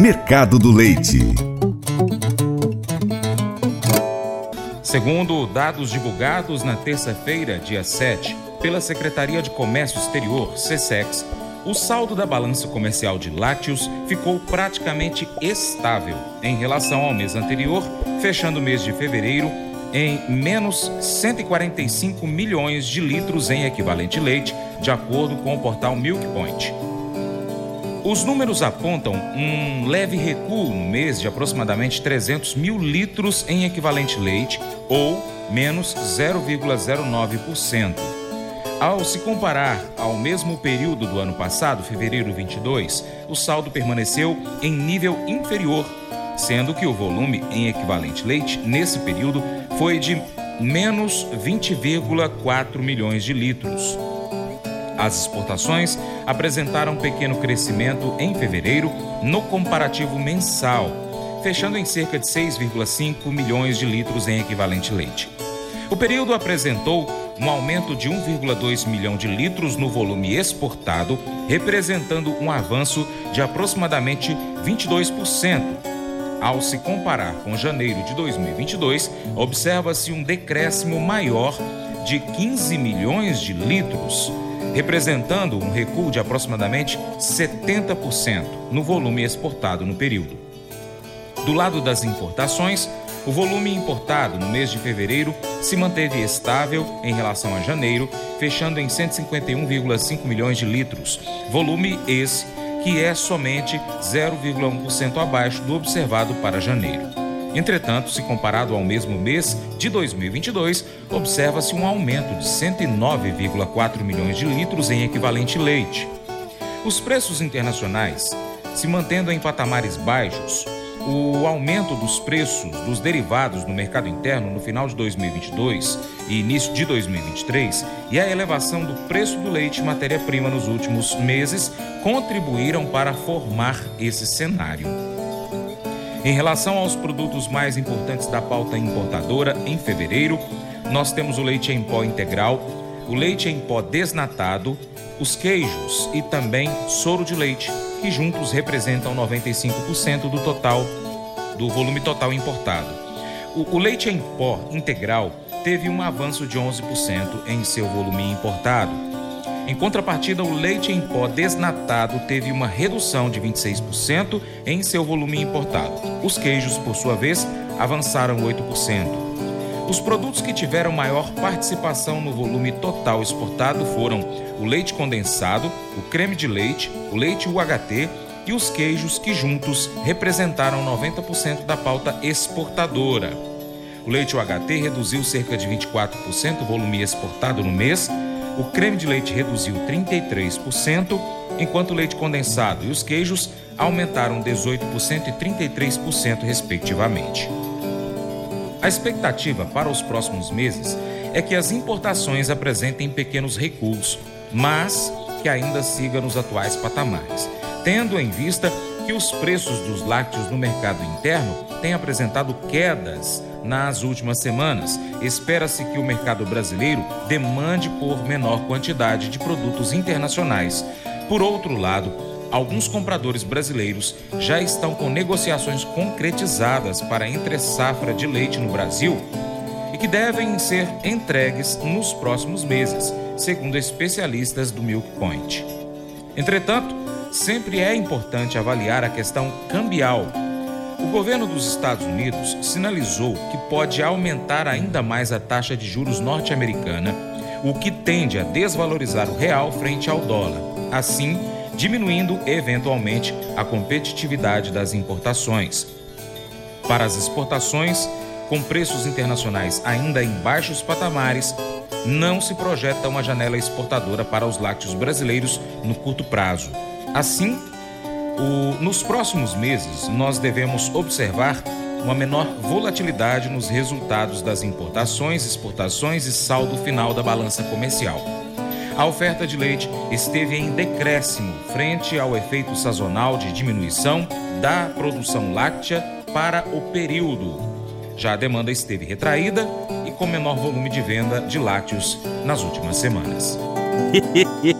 Mercado do Leite. Segundo dados divulgados na terça-feira, dia 7, pela Secretaria de Comércio Exterior, SESEX, o saldo da balança comercial de lácteos ficou praticamente estável em relação ao mês anterior, fechando o mês de fevereiro em menos 145 milhões de litros em equivalente leite, de acordo com o portal Milk Point. Os números apontam um leve recuo no mês de aproximadamente 300 mil litros em equivalente leite, ou menos 0,09%. Ao se comparar ao mesmo período do ano passado, fevereiro 22, o saldo permaneceu em nível inferior, sendo que o volume em equivalente leite nesse período foi de menos 20,4 milhões de litros. As exportações apresentaram um pequeno crescimento em fevereiro no comparativo mensal, fechando em cerca de 6,5 milhões de litros em equivalente leite. O período apresentou um aumento de 1,2 milhão de litros no volume exportado, representando um avanço de aproximadamente 22%. Ao se comparar com janeiro de 2022, observa-se um decréscimo maior de 15 milhões de litros representando um recuo de aproximadamente 70% no volume exportado no período. Do lado das importações, o volume importado no mês de fevereiro se manteve estável em relação a janeiro, fechando em 151,5 milhões de litros, volume esse que é somente 0,1% abaixo do observado para janeiro. Entretanto, se comparado ao mesmo mês de 2022, observa-se um aumento de 109,4 milhões de litros em equivalente leite. Os preços internacionais se mantendo em patamares baixos, o aumento dos preços dos derivados no mercado interno no final de 2022 e início de 2023 e a elevação do preço do leite matéria-prima nos últimos meses contribuíram para formar esse cenário. Em relação aos produtos mais importantes da pauta importadora, em fevereiro, nós temos o leite em pó integral, o leite em pó desnatado, os queijos e também soro de leite, que juntos representam 95% do total do volume total importado. O, o leite em pó integral teve um avanço de 11% em seu volume importado em contrapartida, o leite em pó desnatado teve uma redução de 26% em seu volume importado. Os queijos, por sua vez, avançaram 8%. Os produtos que tiveram maior participação no volume total exportado foram o leite condensado, o creme de leite, o leite UHT e os queijos que juntos representaram 90% da pauta exportadora. O leite UHT reduziu cerca de 24% o volume exportado no mês, o creme de leite reduziu 33%, enquanto o leite condensado e os queijos aumentaram 18% e 33%, respectivamente. A expectativa para os próximos meses é que as importações apresentem pequenos recuos, mas que ainda siga nos atuais patamares, tendo em vista que os preços dos lácteos no mercado interno têm apresentado quedas nas últimas semanas. Espera-se que o mercado brasileiro demande por menor quantidade de produtos internacionais. Por outro lado, alguns compradores brasileiros já estão com negociações concretizadas para entre safra de leite no Brasil e que devem ser entregues nos próximos meses, segundo especialistas do Milk Point. Entretanto, sempre é importante avaliar a questão cambial o governo dos Estados Unidos sinalizou que pode aumentar ainda mais a taxa de juros norte-americana, o que tende a desvalorizar o real frente ao dólar, assim diminuindo eventualmente a competitividade das importações. Para as exportações, com preços internacionais ainda em baixos patamares, não se projeta uma janela exportadora para os lácteos brasileiros no curto prazo. Assim, o, nos próximos meses, nós devemos observar uma menor volatilidade nos resultados das importações, exportações e saldo final da balança comercial. A oferta de leite esteve em decréscimo frente ao efeito sazonal de diminuição da produção láctea para o período. Já a demanda esteve retraída e com menor volume de venda de lácteos nas últimas semanas.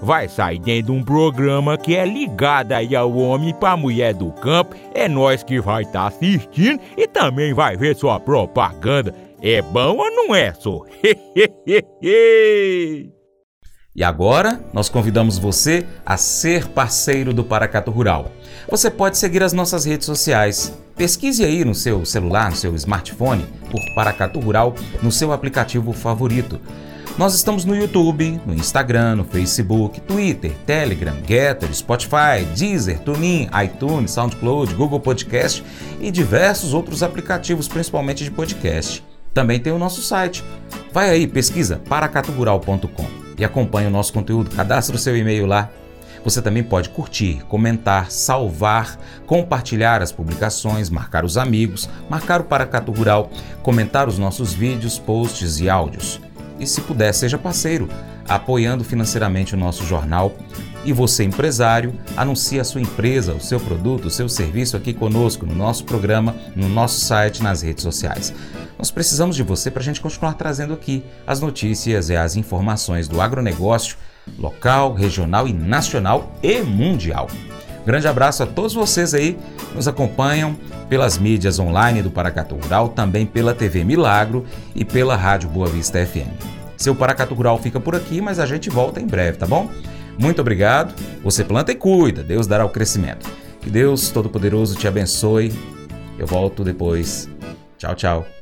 vai sair dentro de um programa que é ligado aí ao homem para mulher do campo. É nós que vai estar tá assistindo e também vai ver sua propaganda. É bom ou não é, só? E agora, nós convidamos você a ser parceiro do Paracato Rural. Você pode seguir as nossas redes sociais. Pesquise aí no seu celular, no seu smartphone, por Paracato Rural, no seu aplicativo favorito. Nós estamos no YouTube, no Instagram, no Facebook, Twitter, Telegram, Getter, Spotify, Deezer, TuneIn, iTunes, SoundCloud, Google Podcast e diversos outros aplicativos, principalmente de podcast. Também tem o nosso site. Vai aí, pesquisa paracaturural.com e acompanhe o nosso conteúdo. Cadastre o seu e-mail lá. Você também pode curtir, comentar, salvar, compartilhar as publicações, marcar os amigos, marcar o Paracato Rural, comentar os nossos vídeos, posts e áudios. E se puder, seja parceiro, apoiando financeiramente o nosso jornal. E você, empresário, anuncie a sua empresa, o seu produto, o seu serviço aqui conosco, no nosso programa, no nosso site, nas redes sociais. Nós precisamos de você para a gente continuar trazendo aqui as notícias e as informações do agronegócio local, regional e nacional e mundial. Grande abraço a todos vocês aí que nos acompanham pelas mídias online do Paracatu Rural, também pela TV Milagro e pela Rádio Boa Vista FM. Seu Paracatu Rural fica por aqui, mas a gente volta em breve, tá bom? Muito obrigado. Você planta e cuida, Deus dará o crescimento. Que Deus Todo-Poderoso te abençoe. Eu volto depois. Tchau, tchau.